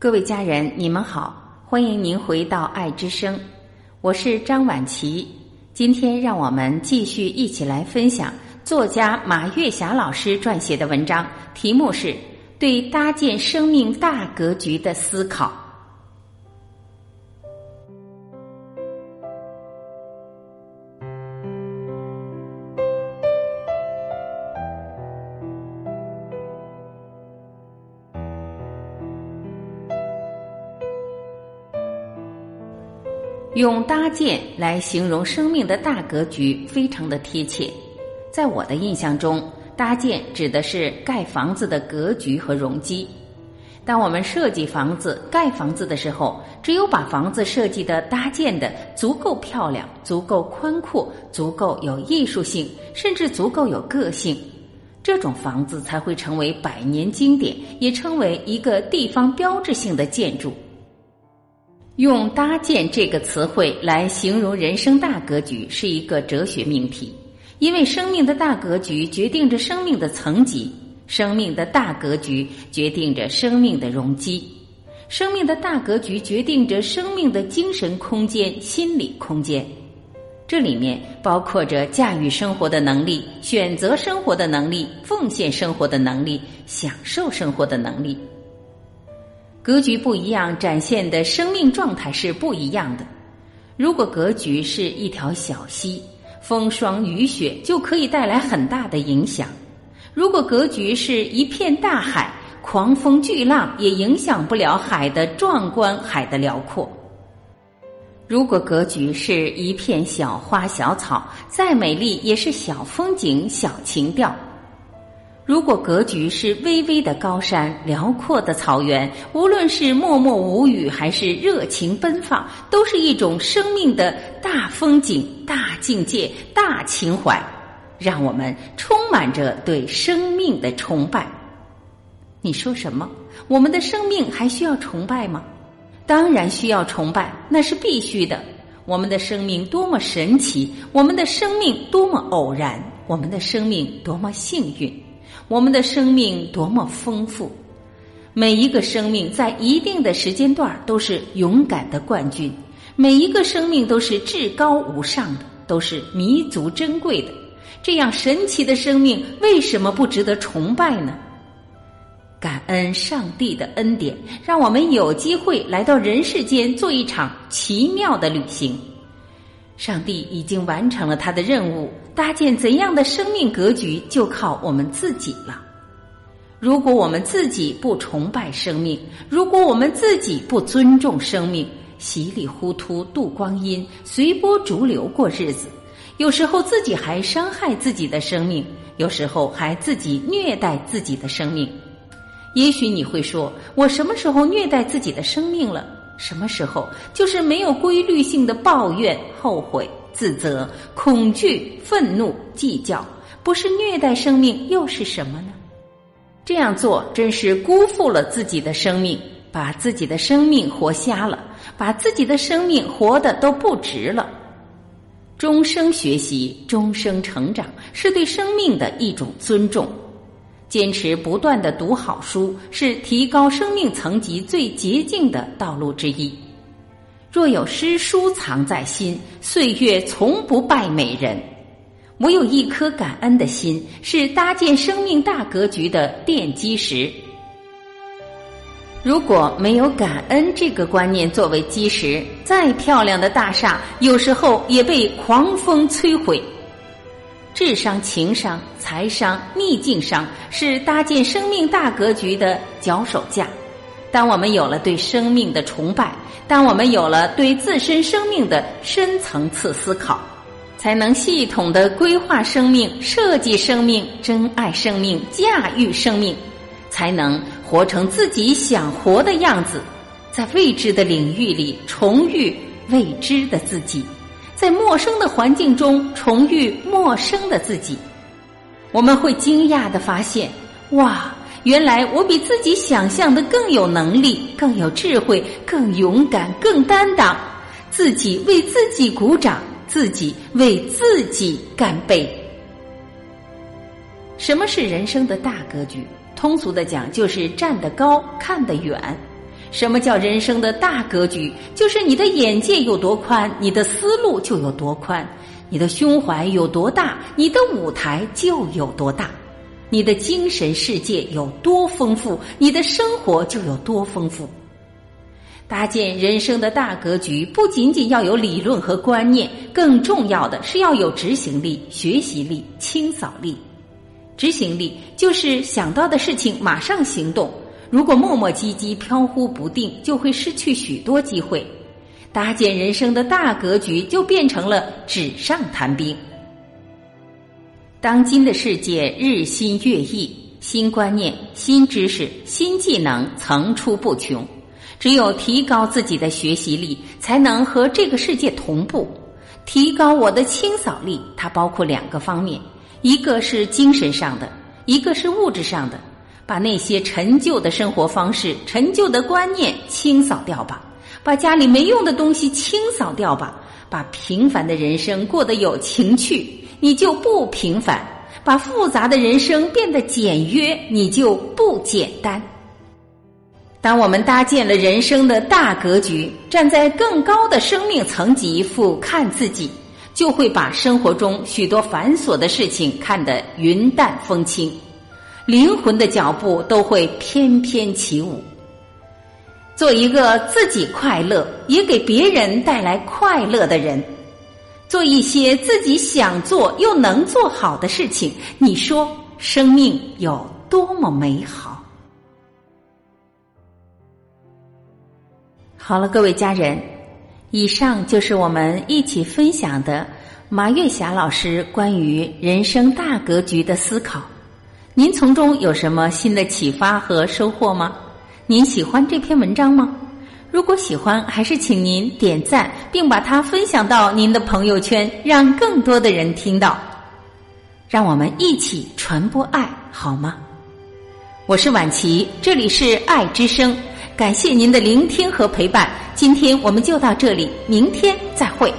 各位家人，你们好，欢迎您回到爱之声，我是张婉琪。今天让我们继续一起来分享作家马月霞老师撰写的文章，题目是《对搭建生命大格局的思考》。用搭建来形容生命的大格局，非常的贴切。在我的印象中，搭建指的是盖房子的格局和容积。当我们设计房子、盖房子的时候，只有把房子设计的搭建的足够漂亮、足够宽阔、足够有艺术性，甚至足够有个性，这种房子才会成为百年经典，也称为一个地方标志性的建筑。用“搭建”这个词汇来形容人生大格局，是一个哲学命题。因为生命的大格局决定着生命的层级，生命的大格局决定着生命的容积，生命的大格局决定着生命的精神空间、心理空间。这里面包括着驾驭生活的能力、选择生活的能力、奉献生活的能力、享受生活的能力。格局不一样，展现的生命状态是不一样的。如果格局是一条小溪，风霜雨雪就可以带来很大的影响；如果格局是一片大海，狂风巨浪也影响不了海的壮观、海的辽阔。如果格局是一片小花小草，再美丽也是小风景、小情调。如果格局是巍巍的高山、辽阔的草原，无论是默默无语还是热情奔放，都是一种生命的大风景、大境界、大情怀，让我们充满着对生命的崇拜。你说什么？我们的生命还需要崇拜吗？当然需要崇拜，那是必须的。我们的生命多么神奇，我们的生命多么偶然，我们的生命多么幸运。我们的生命多么丰富！每一个生命在一定的时间段都是勇敢的冠军，每一个生命都是至高无上的，都是弥足珍贵的。这样神奇的生命，为什么不值得崇拜呢？感恩上帝的恩典，让我们有机会来到人世间做一场奇妙的旅行。上帝已经完成了他的任务，搭建怎样的生命格局，就靠我们自己了。如果我们自己不崇拜生命，如果我们自己不尊重生命，稀里糊涂度光阴，随波逐流过日子，有时候自己还伤害自己的生命，有时候还自己虐待自己的生命。也许你会说，我什么时候虐待自己的生命了？什么时候就是没有规律性的抱怨、后悔、自责、恐惧、愤怒、计较，不是虐待生命又是什么呢？这样做真是辜负了自己的生命，把自己的生命活瞎了，把自己的生命活的都不值了。终生学习，终生成长，是对生命的一种尊重。坚持不断的读好书，是提高生命层级最捷径的道路之一。若有诗书藏在心，岁月从不败美人。我有一颗感恩的心，是搭建生命大格局的奠基石。如果没有感恩这个观念作为基石，再漂亮的大厦，有时候也被狂风摧毁。智商、情商、财商、逆境商是搭建生命大格局的脚手架。当我们有了对生命的崇拜，当我们有了对自身生命的深层次思考，才能系统的规划生命、设计生命、珍爱生命、驾驭生命，才能活成自己想活的样子，在未知的领域里重遇未知的自己。在陌生的环境中重遇陌生的自己，我们会惊讶的发现，哇，原来我比自己想象的更有能力、更有智慧、更勇敢、更担当。自己为自己鼓掌，自己为自己干杯。什么是人生的大格局？通俗的讲，就是站得高，看得远。什么叫人生的大格局？就是你的眼界有多宽，你的思路就有多宽；你的胸怀有多大，你的舞台就有多大；你的精神世界有多丰富，你的生活就有多丰富。搭建人生的大格局，不仅仅要有理论和观念，更重要的是要有执行力、学习力、清扫力。执行力就是想到的事情马上行动。如果磨磨唧唧、飘忽不定，就会失去许多机会。搭建人生的大格局，就变成了纸上谈兵。当今的世界日新月异，新观念、新知识、新技能层出不穷。只有提高自己的学习力，才能和这个世界同步。提高我的清扫力，它包括两个方面：一个是精神上的，一个是物质上的。把那些陈旧的生活方式、陈旧的观念清扫掉吧，把家里没用的东西清扫掉吧，把平凡的人生过得有情趣，你就不平凡；把复杂的人生变得简约，你就不简单。当我们搭建了人生的大格局，站在更高的生命层级俯瞰自己，就会把生活中许多繁琐的事情看得云淡风轻。灵魂的脚步都会翩翩起舞。做一个自己快乐，也给别人带来快乐的人，做一些自己想做又能做好的事情。你说，生命有多么美好？好了，各位家人，以上就是我们一起分享的马月霞老师关于人生大格局的思考。您从中有什么新的启发和收获吗？您喜欢这篇文章吗？如果喜欢，还是请您点赞，并把它分享到您的朋友圈，让更多的人听到。让我们一起传播爱，好吗？我是婉琪，这里是爱之声，感谢您的聆听和陪伴。今天我们就到这里，明天再会。